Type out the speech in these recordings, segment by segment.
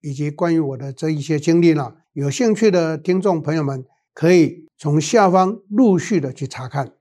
以及关于我的这一些经历呢，有兴趣的听众朋友们可以从下方陆续的去查看。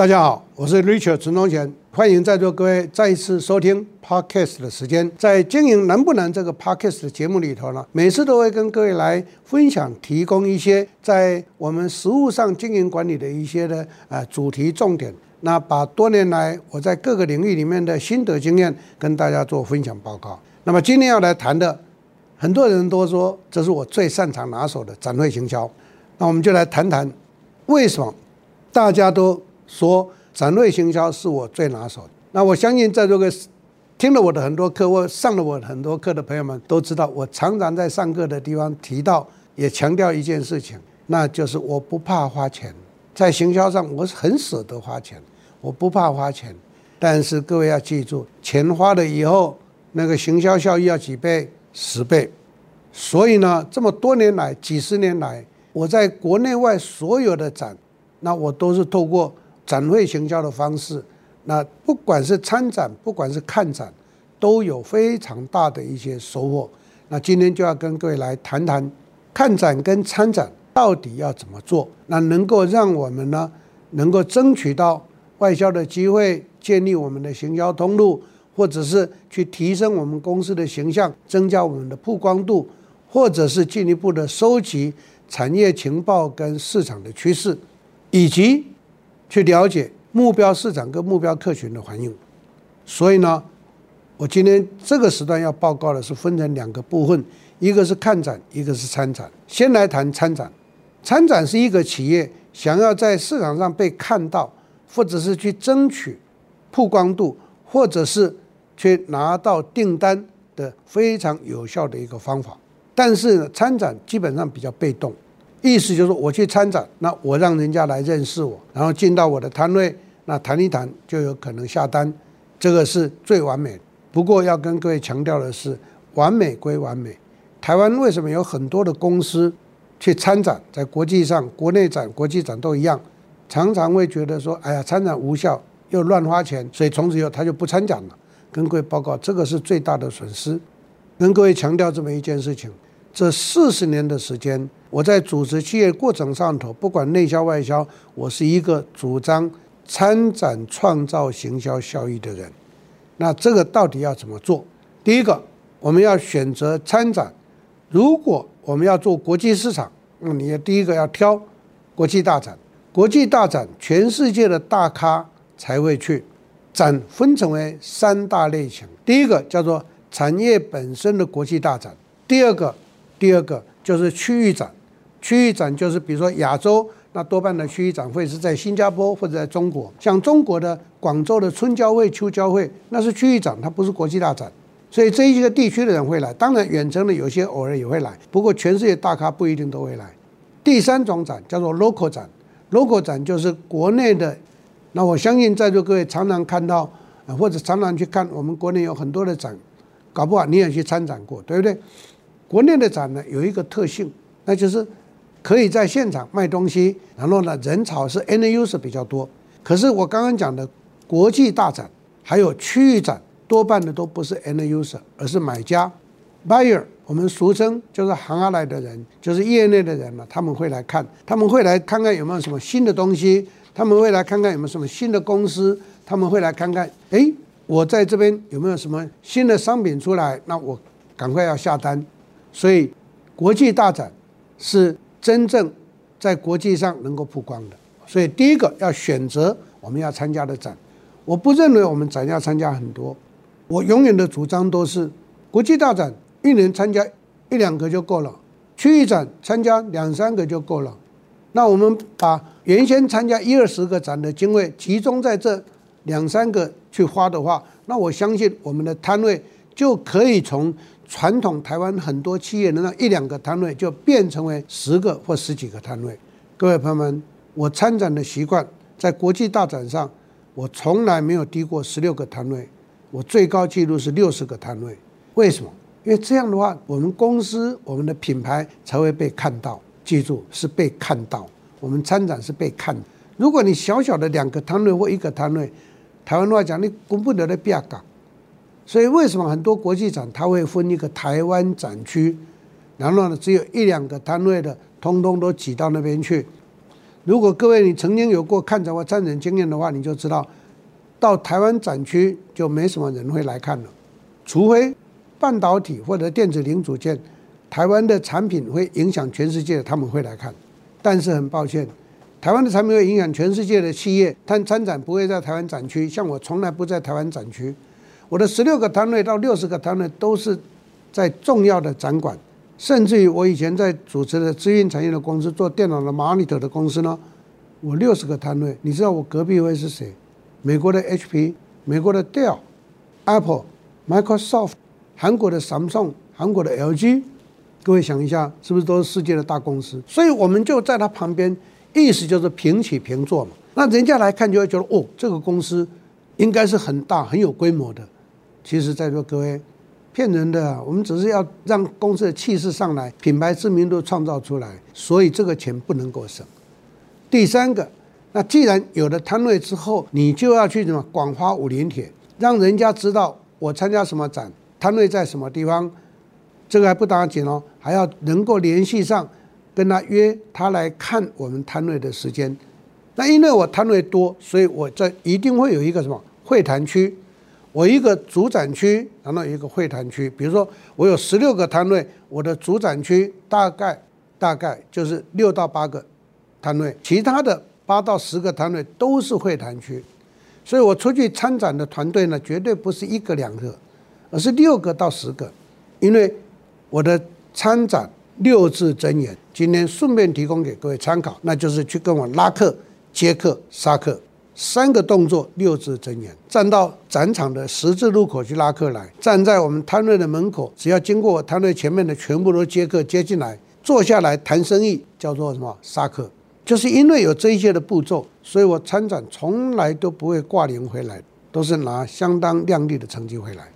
大家好，我是 Richard 陈宗贤，欢迎在座各位再一次收听 Podcast 的时间。在经营难不难这个 Podcast 的节目里头呢，每次都会跟各位来分享、提供一些在我们实务上经营管理的一些的呃主题重点。那把多年来我在各个领域里面的心得经验跟大家做分享报告。那么今天要来谈的，很多人都说这是我最擅长拿手的展会行销。那我们就来谈谈为什么大家都。说展会行销是我最拿手的。那我相信在座的听了我的很多课或上了我很多课的朋友们都知道，我常常在上课的地方提到，也强调一件事情，那就是我不怕花钱，在行销上我是很舍得花钱，我不怕花钱。但是各位要记住，钱花了以后，那个行销效益要几倍？十倍。所以呢，这么多年来，几十年来，我在国内外所有的展，那我都是透过。展会行销的方式，那不管是参展，不管是看展，都有非常大的一些收获。那今天就要跟各位来谈谈，看展跟参展到底要怎么做，那能够让我们呢，能够争取到外销的机会，建立我们的行销通路，或者是去提升我们公司的形象，增加我们的曝光度，或者是进一步的收集产业情报跟市场的趋势，以及。去了解目标市场跟目标客群的反应，所以呢，我今天这个时段要报告的是分成两个部分，一个是看展，一个是参展。先来谈参展，参展是一个企业想要在市场上被看到，或者是去争取曝光度，或者是去拿到订单的非常有效的一个方法。但是，参展基本上比较被动。意思就是我去参展，那我让人家来认识我，然后进到我的摊位，那谈一谈就有可能下单，这个是最完美。不过要跟各位强调的是，完美归完美，台湾为什么有很多的公司去参展，在国际上，国内展、国际展都一样，常常会觉得说，哎呀，参展无效，又乱花钱，所以从此以后他就不参展了。跟各位报告，这个是最大的损失。跟各位强调这么一件事情。这四十年的时间，我在组织企业过程上头，不管内销外销，我是一个主张参展创造行销效益的人。那这个到底要怎么做？第一个，我们要选择参展。如果我们要做国际市场，那你要第一个要挑国际大展。国际大展，全世界的大咖才会去。展分成为三大类型，第一个叫做产业本身的国际大展，第二个。第二个就是区域展，区域展就是比如说亚洲，那多半的区域展会是在新加坡或者在中国，像中国的广州的春交会、秋交会，那是区域展，它不是国际大展，所以这一个地区的人会来，当然远程的有些偶尔也会来，不过全世界大咖不一定都会来。第三种展叫做 local 展，local 展就是国内的，那我相信在座各位常常看到，或者常常去看我们国内有很多的展，搞不好你也去参展过，对不对？国内的展呢，有一个特性，那就是可以在现场卖东西，然后呢，人潮是 end user 比较多。可是我刚刚讲的国际大展还有区域展，多半的都不是 end user，而是买家 buyer，我们俗称就是行下来的人，就是业内的人嘛，他们会来看，他们会来看看有没有什么新的东西，他们会来看看有没有什么新的公司，他们会来看看，哎，我在这边有没有什么新的商品出来，那我赶快要下单。所以，国际大展是真正在国际上能够曝光的。所以，第一个要选择我们要参加的展。我不认为我们展要参加很多，我永远的主张都是国际大展一年参加一两个就够了，区域展参加两三个就够了。那我们把原先参加一二十个展的经费集中在这两三个去花的话，那我相信我们的摊位就可以从传统台湾很多企业的那一两个摊位，就变成为十个或十几个摊位。各位朋友们，我参展的习惯，在国际大展上，我从来没有低过十六个摊位，我最高纪录是六十个摊位。为什么？因为这样的话，我们公司我们的品牌才会被看到。记住，是被看到。我们参展是被看。如果你小小的两个摊位或一个摊位，台湾话讲，你攻不得的比较高。所以为什么很多国际展它会分一个台湾展区，然后呢，只有一两个摊位的，通通都挤到那边去。如果各位你曾经有过看展或参展经验的话，你就知道，到台湾展区就没什么人会来看了，除非。半导体或者电子零组件，台湾的产品会影响全世界，他们会来看。但是很抱歉，台湾的产品会影响全世界的企业，但参展不会在台湾展区。像我从来不在台湾展区，我的十六个摊位到六十个摊位都是在重要的展馆，甚至于我以前在主持的资讯产业的公司做电脑的 monitor 的公司呢，我六十个摊位，你知道我隔壁位是谁？美国的 HP，美国的 Dell，Apple，Microsoft。韩国的 Samsung，韩国的 LG，各位想一下，是不是都是世界的大公司？所以我们就在它旁边，意思就是平起平坐嘛。那人家来看就会觉得，哦，这个公司应该是很大、很有规模的。其实，在座各位，骗人的，我们只是要让公司的气势上来，品牌知名度创造出来，所以这个钱不能够省。第三个，那既然有了摊位之后，你就要去什么广发武林帖，让人家知道我参加什么展。摊位在什么地方？这个还不打紧哦，还要能够联系上，跟他约他来看我们摊位的时间。那因为我摊位多，所以我这一定会有一个什么会谈区，我一个主展区，然后一个会谈区。比如说我有十六个摊位，我的主展区大概大概就是六到八个摊位，其他的八到十个摊位都是会谈区。所以我出去参展的团队呢，绝对不是一个两个。而是六个到十个，因为我的参展六字真言，今天顺便提供给各位参考，那就是去跟我拉客、接客、杀客三个动作，六字真言。站到展场的十字路口去拉客来，站在我们摊位的门口，只要经过我摊位前面的，全部都接客接进来，坐下来谈生意，叫做什么？杀客。就是因为有这一些的步骤，所以我参展从来都不会挂零回来，都是拿相当亮丽的成绩回来。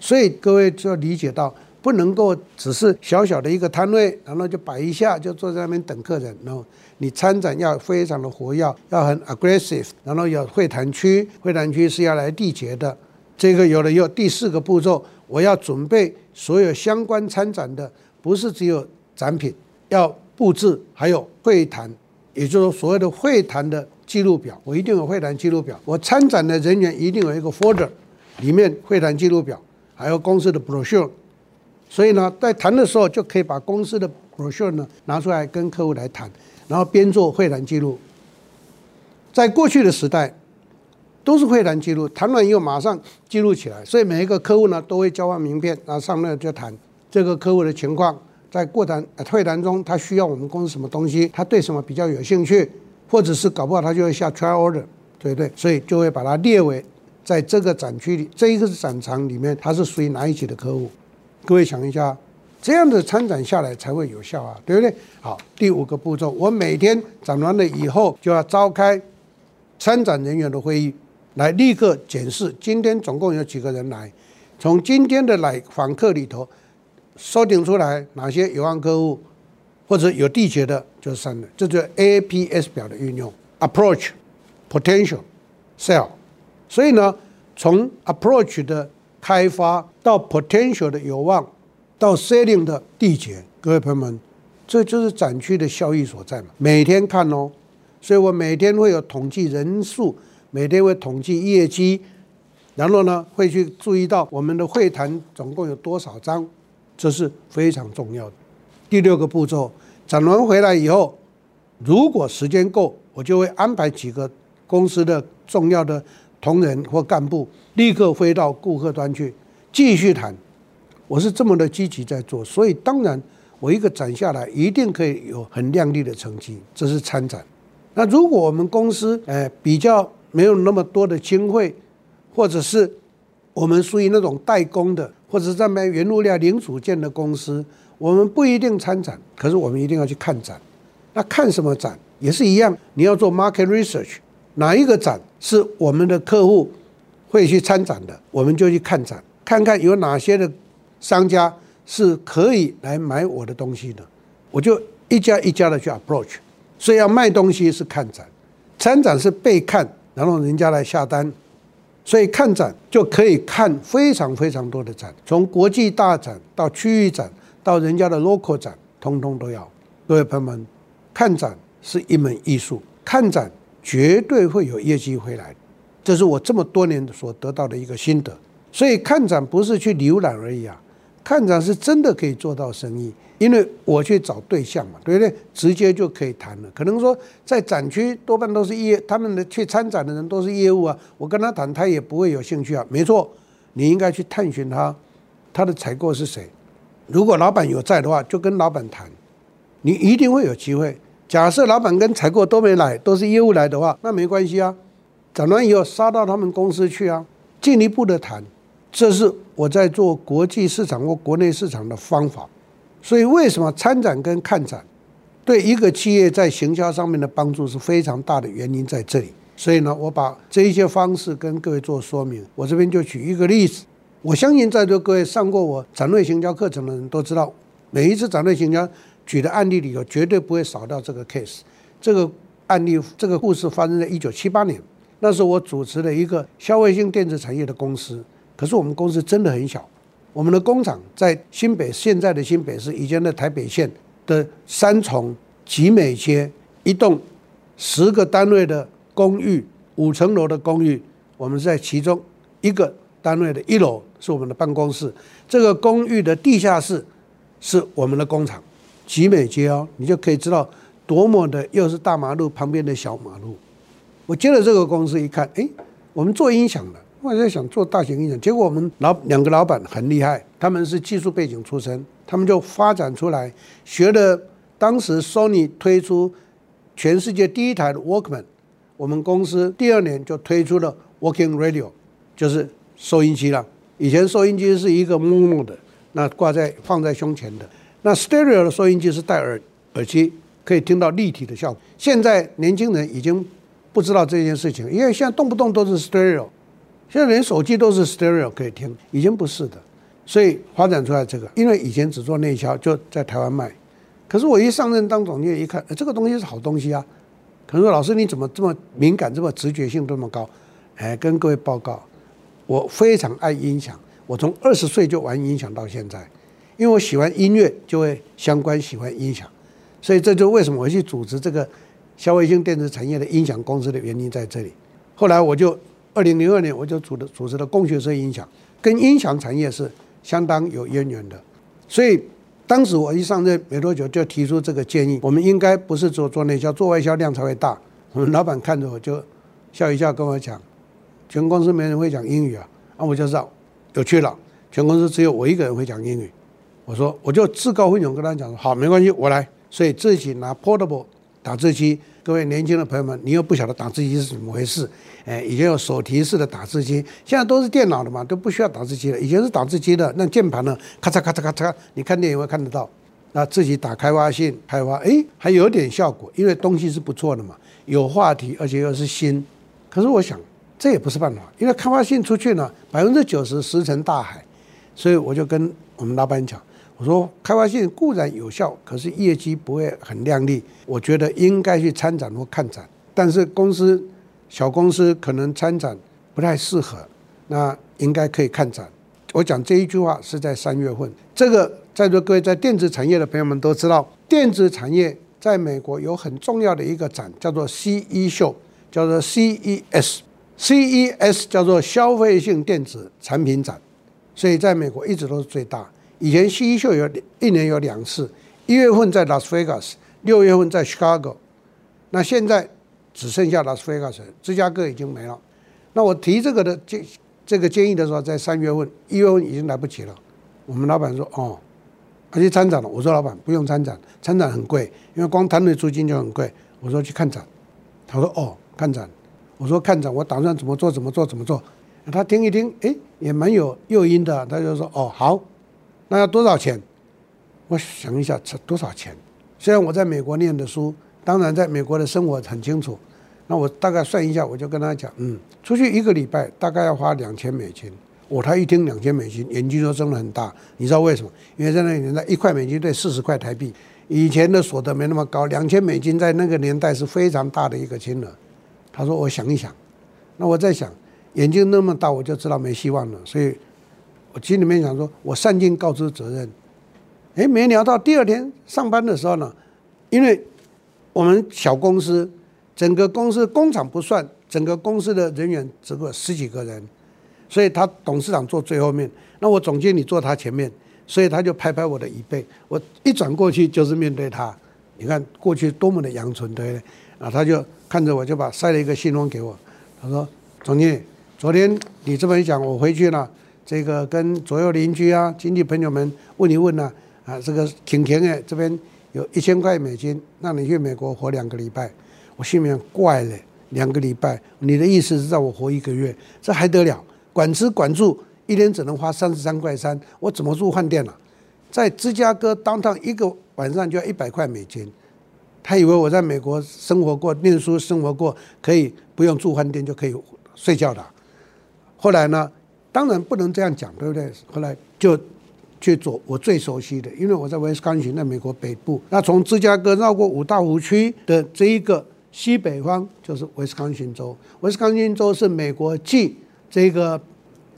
所以各位就要理解到，不能够只是小小的一个摊位，然后就摆一下，就坐在那边等客人。然后你参展要非常的活跃，要很 aggressive，然后有会谈区，会谈区是要来缔结的。这个有了以后，第四个步骤，我要准备所有相关参展的，不是只有展品，要布置，还有会谈，也就是说所谓的会谈的记录表，我一定有会谈记录表。我参展的人员一定有一个 folder，里面会谈记录表。还有公司的 brochure，所以呢，在谈的时候就可以把公司的 brochure 呢拿出来跟客户来谈，然后边做会谈记录。在过去的时代，都是会谈记录，谈完以后马上记录起来，所以每一个客户呢都会交换名片，然后上面就谈这个客户的情况，在过谈会谈中他需要我们公司什么东西，他对什么比较有兴趣，或者是搞不好他就会下 trial order，对不对？所以就会把它列为。在这个展区里，这一个展场里面，它是属于哪一级的客户？各位想一下，这样的参展下来才会有效啊，对不对？好，第五个步骤，我每天展完了以后，就要召开参展人员的会议，来立刻检视今天总共有几个人来，从今天的来访客里头，锁定出来哪些有望客户或者有缔结的，就是三个，这就 A P S 表的运用：Approach、Potential、Sell。所以呢，从 approach 的开发到 potential 的有望，到 selling 的递减，各位朋友们，这就是展区的效益所在嘛。每天看哦，所以我每天会有统计人数，每天会统计业绩，然后呢会去注意到我们的会谈总共有多少张，这是非常重要的。第六个步骤，展完回来以后，如果时间够，我就会安排几个公司的重要的。同仁或干部立刻飞到顾客端去继续谈，我是这么的积极在做，所以当然我一个展下来一定可以有很亮丽的成绩，这是参展。那如果我们公司诶比较没有那么多的经费，或者是我们属于那种代工的，或者是在卖原物料零组件的公司，我们不一定参展，可是我们一定要去看展。那看什么展也是一样，你要做 market research，哪一个展是我们的客户会去参展的，我们就去看展，看看有哪些的商家是可以来买我的东西的，我就一家一家的去 approach。所以要卖东西是看展，参展是被看，然后人家来下单。所以看展就可以看非常非常多的展，从国际大展到区域展，到人家的 local 展，通通都要。各位朋友们，看展是一门艺术，看展绝对会有业绩回来，这是我这么多年所得到的一个心得。所以看展不是去浏览而已啊，看展是真的可以做到生意。因为我去找对象嘛，对不对？直接就可以谈了。可能说在展区多半都是业，他们的去参展的人都是业务啊。我跟他谈，他也不会有兴趣啊。没错，你应该去探寻他，他的采购是谁。如果老板有在的话，就跟老板谈，你一定会有机会。假设老板跟采购都没来，都是业务来的话，那没关系啊。展完以后杀到他们公司去啊，进一步的谈。这是我在做国际市场或国内市场的方法。所以，为什么参展跟看展对一个企业在行销上面的帮助是非常大的原因在这里。所以呢，我把这一些方式跟各位做说明。我这边就举一个例子，我相信在座各位上过我展会行销课程的人都知道，每一次展会行销举的案例里头绝对不会少掉这个 case。这个案例，这个故事发生在一九七八年，那时候我主持了一个消费性电子产业的公司，可是我们公司真的很小。我们的工厂在新北，现在的新北市，以前的台北县的三重集美街一栋十个单位的公寓，五层楼的公寓，我们在其中一个单位的一楼是我们的办公室，这个公寓的地下室是我们的工厂，集美街哦，你就可以知道多么的又是大马路旁边的小马路。我接了这个公司一看，哎，我们做音响的。我在想做大型音响，结果我们老两个老板很厉害，他们是技术背景出身，他们就发展出来，学了当时 Sony 推出全世界第一台的 Walkman，我们公司第二年就推出了 Walking Radio，就是收音机了。以前收音机是一个木木的，那挂在放在胸前的，那 Stereo 的收音机是戴耳耳机，可以听到立体的效果。现在年轻人已经不知道这件事情，因为现在动不动都是 Stereo。现在连手机都是 stereo 可以听，以前不是的，所以发展出来这个。因为以前只做内销，就在台湾卖。可是我一上任当总经理，一看，这个东西是好东西啊。可是说老师你怎么这么敏感，这么直觉性这么高？哎，跟各位报告，我非常爱音响，我从二十岁就玩音响到现在，因为我喜欢音乐，就会相关喜欢音响，所以这就为什么我去组织这个消费性电子产业的音响公司的原因在这里。后来我就。二零零二年，我就组的组织了功学社音响，跟音响产业是相当有渊源的。所以当时我一上任没多久，就提出这个建议：我们应该不是做做内销，做外销量才会大。我们老板看着我就笑一笑，跟我讲：全公司没人会讲英语啊！啊，我就知道有趣了。全公司只有我一个人会讲英语。我说我就自告奋勇跟他讲说：好，没关系，我来。所以自己拿 portable 打字机。各位年轻的朋友们，你又不晓得打字机是怎么回事？哎，以前有手提式的打字机，现在都是电脑的嘛，都不需要打字机了。以前是打字机的，那键盘呢，咔嚓咔嚓咔嚓，你看电影会看得到。那自己打开发信开发，哎，还有点效果，因为东西是不错的嘛，有话题，而且又是新。可是我想，这也不是办法，因为开发信出去呢，百分之九十石沉大海，所以我就跟我们老板讲。我说开发信固然有效，可是业绩不会很亮丽。我觉得应该去参展或看展，但是公司小公司可能参展不太适合，那应该可以看展。我讲这一句话是在三月份。这个在座各位在电子产业的朋友们都知道，电子产业在美国有很重要的一个展，叫做 CE 秀，叫做 CES。CES 叫做消费性电子产品展，所以在美国一直都是最大。以前 CE 秀有一年有两次，一月份在拉斯维加斯，六月份在 Chicago。那现在只剩下拉斯维加斯，芝加哥已经没了。那我提这个的建这个建议的时候，在三月份，一月份已经来不及了。我们老板说：“哦，他去参展了。我说老板不用参展，参展很贵，因为光摊位租金就很贵。我说去看展，他说哦看展。我说看展，我打算怎么做怎么做怎么做。他听一听，哎，也蛮有诱因的。他就说哦好，那要多少钱？我想一下，这多少钱？虽然我在美国念的书，当然在美国的生活很清楚。那我大概算一下，我就跟他讲，嗯，出去一个礼拜大概要花两千美金。我、他一听两千美金，眼睛都睁得很大。你知道为什么？因为在那个年代，一块美金兑四十块台币，以前的所得没那么高，两千美金在那个年代是非常大的一个金额。他说：“我想一想。”那我在想，眼睛那么大，我就知道没希望了。所以，我心里面想说，我善尽告知责任。哎，没聊到第二天上班的时候呢，因为我们小公司，整个公司工厂不算，整个公司的人员只有十几个人。所以他董事长坐最后面，那我总经理坐他前面，所以他就拍拍我的椅背，我一转过去就是面对他。你看过去多么的阳春，对不对？啊，他就看着我，就把塞了一个信封给我。他说：“总经理，昨天你这么一讲，我回去了，这个跟左右邻居啊、亲戚朋友们问一问呢、啊，啊，这个挺甜哎，这边有一千块美金，让你去美国活两个礼拜。我心里面怪了，两个礼拜，你的意思是让我活一个月，这还得了？”管吃管住，一天只能花三十三块三，我怎么住饭店啊？在芝加哥当趟一个晚上就要一百块美金，他以为我在美国生活过、念书生活过，可以不用住饭店就可以睡觉的。后来呢，当然不能这样讲，对不对？后来就去做我最熟悉的，因为我在威斯康星，在美国北部。那从芝加哥绕过五大湖区的这一个西北方，就是威斯康星州。威斯康星州是美国继这个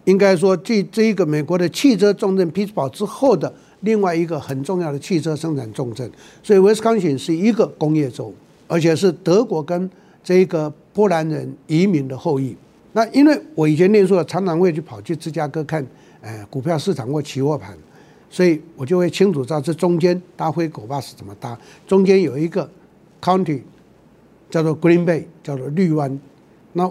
应该说，继这一个美国的汽车重镇匹兹堡之后的另外一个很重要的汽车生产重镇，所以威斯康星是一个工业州，而且是德国跟这个波兰人移民的后裔。那因为我以前念书，常常会去跑去芝加哥看，呃，股票市场或期货盘，所以我就会清楚知道这中间搭灰狗巴士怎么搭。中间有一个 county 叫做 Green Bay，叫做绿湾，那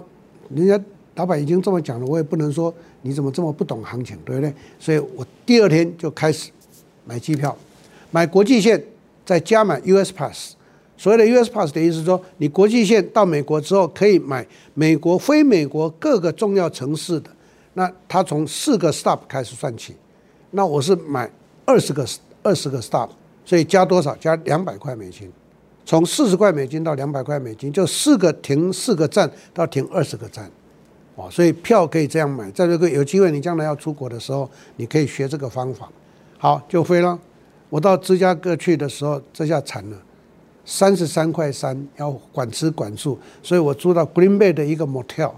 人家。老板已经这么讲了，我也不能说你怎么这么不懂行情，对不对？所以我第二天就开始买机票，买国际线，再加买 US Pass。所谓的 US Pass 的意思是说，你国际线到美国之后可以买美国非美国各个重要城市的，那它从四个 stop 开始算起。那我是买二十个二十个 stop，所以加多少？加两百块美金，从四十块美金到两百块美金，就四个停四个站到停二十个站。哦，所以票可以这样买，在这个有机会你将来要出国的时候，你可以学这个方法。好，就飞了。我到芝加哥去的时候，这下惨了，三十三块三要管吃管住，所以我住到 Green Bay 的一个 motel。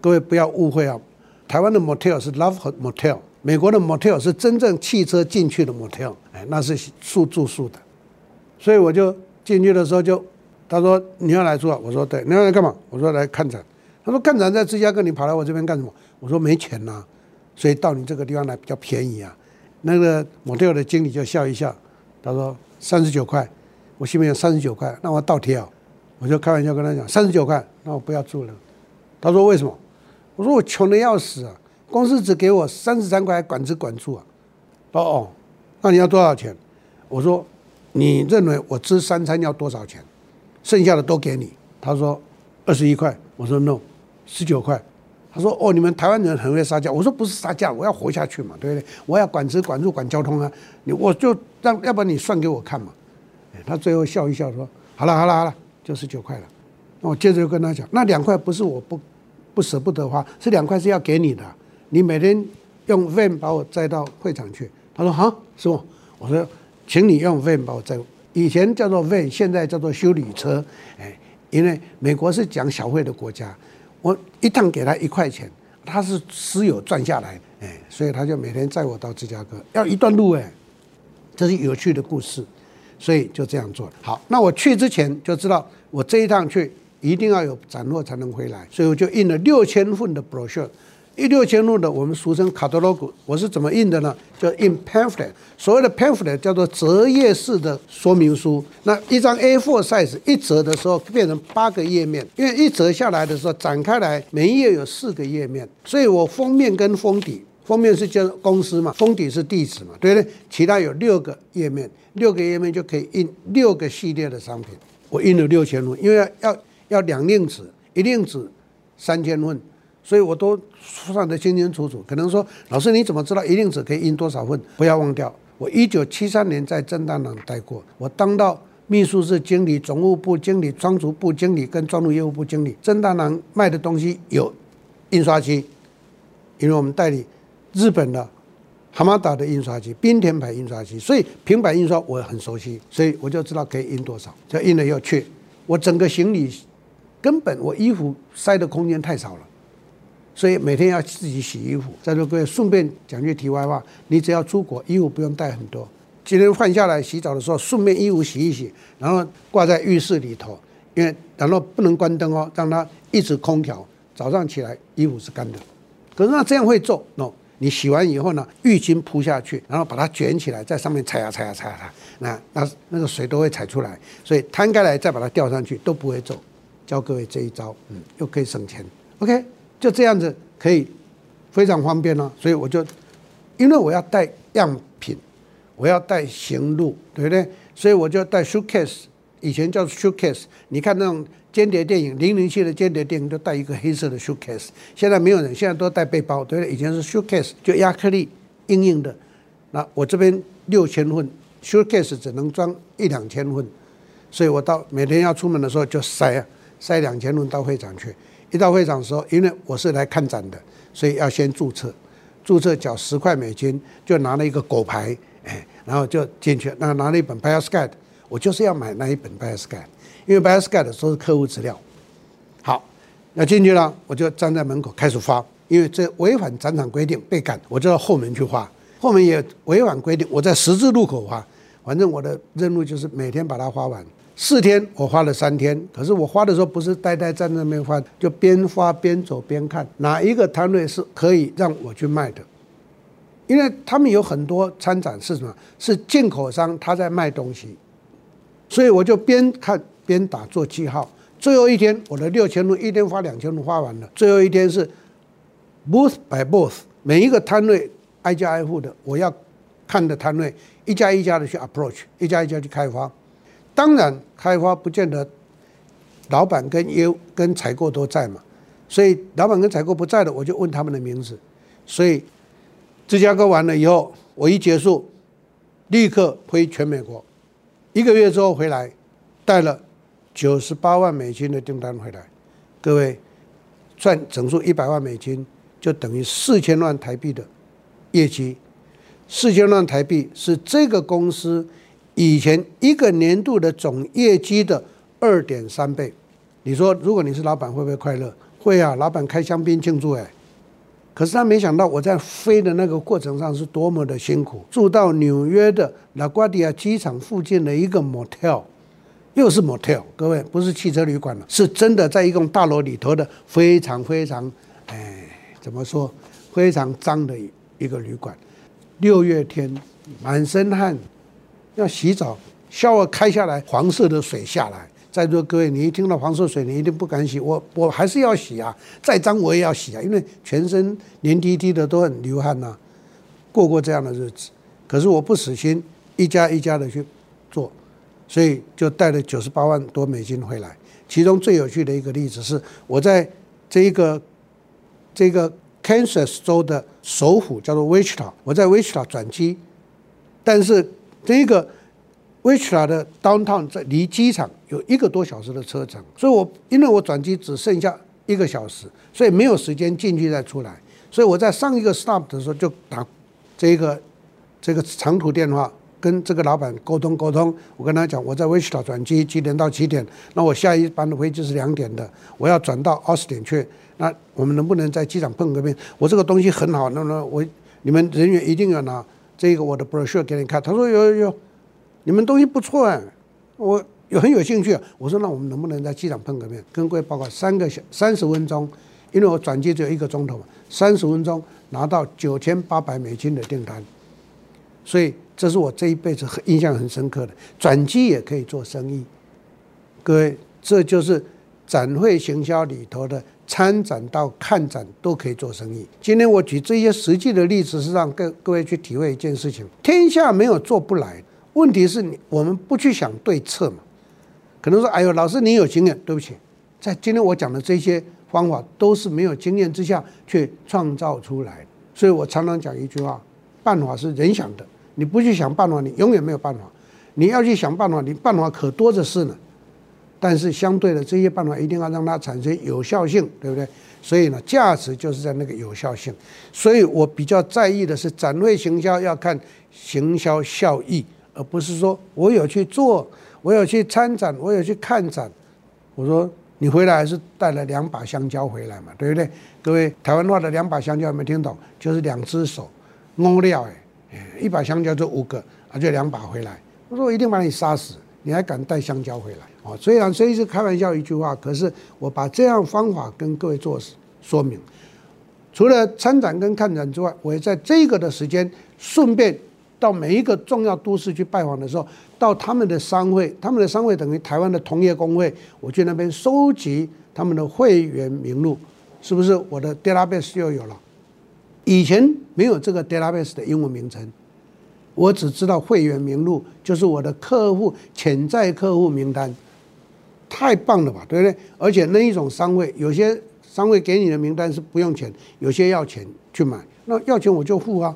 各位不要误会啊，台湾的 motel 是 Love Motel，美国的 motel 是真正汽车进去的 motel，哎，那是宿住宿的。所以我就进去的时候就，他说你要来住啊，我说对，你要来干嘛？我说来看展。他说：“看展在芝加哥，你跑来我这边干什么？”我说：“没钱呐、啊，所以到你这个地方来比较便宜啊。”那个 motel 的经理就笑一笑，他说：“三十九块。”我心里面三十九块，那我倒贴啊！我就开玩笑跟他讲：“三十九块，那我不要住了。”他说：“为什么？”我说：“我穷的要死啊，公司只给我三十三块，管吃管住啊。”哦哦，那你要多少钱？我说：“你认为我吃三餐要多少钱？剩下的都给你。”他说：“二十一块。”我说：“no。”十九块，他说：“哦，你们台湾人很会杀价。”我说：“不是杀价，我要活下去嘛，对不对？我要管吃管住管交通啊！你我就让，要不然你算给我看嘛。”他最后笑一笑说：“好了好了好了，就十九块了。”那我接着就跟他讲：“那两块不是我不不舍不得花，是两块是要给你的。你每天用 van 把我载到会场去。”他说：“好，师傅。”我说：“请你用 van 把我载。以前叫做 van，现在叫做修理车。哎，因为美国是讲小费的国家。”我一趟给他一块钱，他是私有赚下来，哎，所以他就每天载我到芝加哥，要一段路哎，这是有趣的故事，所以就这样做。好，那我去之前就知道，我这一趟去一定要有斩获才能回来，所以我就印了六千份的 brochure。一六千份的，我们俗称卡特洛格，我是怎么印的呢？叫印 pamphlet。所谓的 pamphlet 叫做折页式的说明书。那一张 A4 size 一折的时候变成八个页面，因为一折下来的时候展开来，每一页有四个页面，所以我封面跟封底封面是叫公司嘛，封底是地址嘛，对不对？其他有六个页面，六个页面就可以印六个系列的商品。我印了六千份，因为要要两令纸，一令纸三千份，所以我都算得清清楚楚。可能说，老师你怎么知道一令纸可以印多少份？不要忘掉，我一九七三年在正大郎待过，我当到秘书室经理、总务部经理、仓储部经理跟专务业务部经理。正大郎卖的东西有印刷机，因为我们代理日本的哈马达的印刷机、滨田牌印刷机，所以平板印刷我很熟悉，所以我就知道可以印多少。就印了以后去，我整个行李根本我衣服塞的空间太少了，所以每天要自己洗衣服。在座各位顺便讲句题外话，你只要出国，衣服不用带很多。今天换下来洗澡的时候，顺便衣服洗一洗，然后挂在浴室里头，因为然后不能关灯哦，让它一直空调。早上起来衣服是干的，可是那这样会皱。no，你洗完以后呢，浴巾铺下去，然后把它卷起来，在上面踩呀踩呀踩呀踩，那那那个水都会踩出来，所以摊开来再把它吊上去都不会皱。教各位这一招，嗯，又可以省钱。OK，就这样子可以非常方便哦。所以我就因为我要带样品，我要带行路，对不对？所以我就带 suitcase，以前叫 suitcase，你看那种。间谍电影，零零七的间谍电影都带一个黑色的 suitcase，现在没有人，现在都带背包，对不对？以前是 suitcase，就亚克力硬硬的。那我这边六千份 suitcase 只能装一两千份，所以我到每天要出门的时候就塞啊，塞两千份到会场去。一到会场的时候，因为我是来看展的，所以要先注册，注册缴十块美金，就拿了一个狗牌，哎，然后就进去，那拿了一本 bias guide，我就是要买那一本 bias guide。因为 Buyer's Guide 都是客户资料，好，那进去了，我就站在门口开始发，因为这违反展场规定被赶，我就到后门去发，后门也违反规定，我在十字路口发，反正我的任务就是每天把它发完。四天我花了三天，可是我发的时候不是呆呆站在那边发，就边发边走边看哪一个摊位是可以让我去卖的，因为他们有很多参展是什么？是进口商他在卖东西，所以我就边看。边打做记号，最后一天我的六千路一天发两千路发完了，最后一天是 booth by booth，每一个摊位挨家挨户的，我要看的摊位一家一家的去 approach，一家一家去开发。当然开发不见得老板跟业务跟采购都在嘛，所以老板跟采购不在的，我就问他们的名字。所以芝加哥完了以后，我一结束，立刻飞全美国，一个月之后回来，带了。九十八万美金的订单回来，各位算整数一百万美金，就等于四千万台币的业绩。四千万台币是这个公司以前一个年度的总业绩的二点三倍。你说，如果你是老板，会不会快乐？会啊，老板开香槟庆祝哎。可是他没想到我在飞的那个过程上是多么的辛苦，住到纽约的拉瓜迪亚机场附近的一个 motel。又是 motel，各位不是汽车旅馆了，是真的在一栋大楼里头的非常非常，哎，怎么说，非常脏的一个旅馆。六月天，满身汗，要洗澡，消了开下来，黄色的水下来。在座各位，你一听到黄色水，你一定不敢洗。我我还是要洗啊，再脏我也要洗啊，因为全身黏滴滴的都很流汗呐、啊。过过这样的日子，可是我不死心，一家一家的去。所以就带了九十八万多美金回来。其中最有趣的一个例子是，我在这一个这个 Kansas 州的首府叫做 Wichita，我在 Wichita 转机，但是这个 Wichita 的 downtown 在离机场有一个多小时的车程，所以我因为我转机只剩下一个小时，所以没有时间进去再出来，所以我在上一个 stop 的时候就打这个这个长途电话。跟这个老板沟通沟通，我跟他讲，我在 Wichita 转机，几点到几点？那我下一班的飞机是两点的，我要转到奥斯汀去。那我们能不能在机场碰个面？我这个东西很好，那么我你们人员一定要拿这个我的 brochure 给你看。他说有有有，你们东西不错哎，我有很有兴趣。我说那我们能不能在机场碰个面？跟各位报告三个小三十分钟，因为我转机只有一个钟头嘛，三十分钟拿到九千八百美金的订单，所以。这是我这一辈子很印象很深刻的，转机也可以做生意。各位，这就是展会行销里头的参展到看展都可以做生意。今天我举这些实际的例子，是让各各位去体会一件事情：天下没有做不来。问题是你我们不去想对策嘛？可能说，哎呦，老师你有经验，对不起，在今天我讲的这些方法都是没有经验之下去创造出来的。所以我常常讲一句话：办法是人想的，你不去想办法，你永远没有办法。你要去想办法，你办法可多的是呢。但是相对的，这些办法一定要让它产生有效性，对不对？所以呢，价值就是在那个有效性。所以我比较在意的是展会行销要看行销效益，而不是说我有去做，我有去参展，我有去看展。我说你回来还是带了两把香蕉回来嘛，对不对？各位台湾话的两把香蕉有没有听懂？就是两只手，摸料哎，一把香蕉就五个，而且两把回来。我说我一定把你杀死，你还敢带香蕉回来？哦，虽然虽是开玩笑一句话，可是我把这样方法跟各位做说明。除了参展跟看展之外，我也在这个的时间顺便到每一个重要都市去拜访的时候，到他们的商会，他们的商会等于台湾的同业公会，我去那边收集他们的会员名录，是不是我的 database 又有了？以前没有这个 database 的英文名称。我只知道会员名录，就是我的客户潜在客户名单，太棒了吧，对不对？而且那一种商会，有些商会给你的名单是不用钱，有些要钱去买，那要钱我就付啊，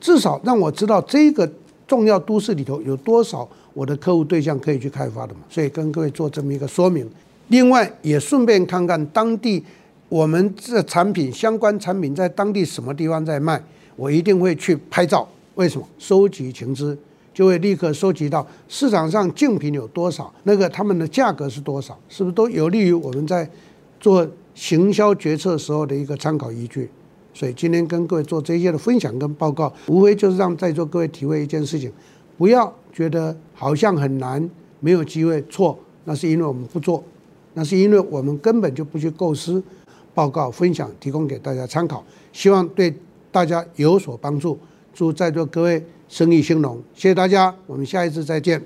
至少让我知道这个重要都市里头有多少我的客户对象可以去开发的嘛。所以跟各位做这么一个说明，另外也顺便看看当地我们这产品相关产品在当地什么地方在卖，我一定会去拍照。为什么收集情资，就会立刻收集到市场上竞品有多少，那个他们的价格是多少，是不是都有利于我们在做行销决策时候的一个参考依据？所以今天跟各位做这些的分享跟报告，无非就是让在座各位体会一件事情：不要觉得好像很难，没有机会。错，那是因为我们不做，那是因为我们根本就不去构思。报告分享提供给大家参考，希望对大家有所帮助。祝在座各位生意兴隆，谢谢大家，我们下一次再见。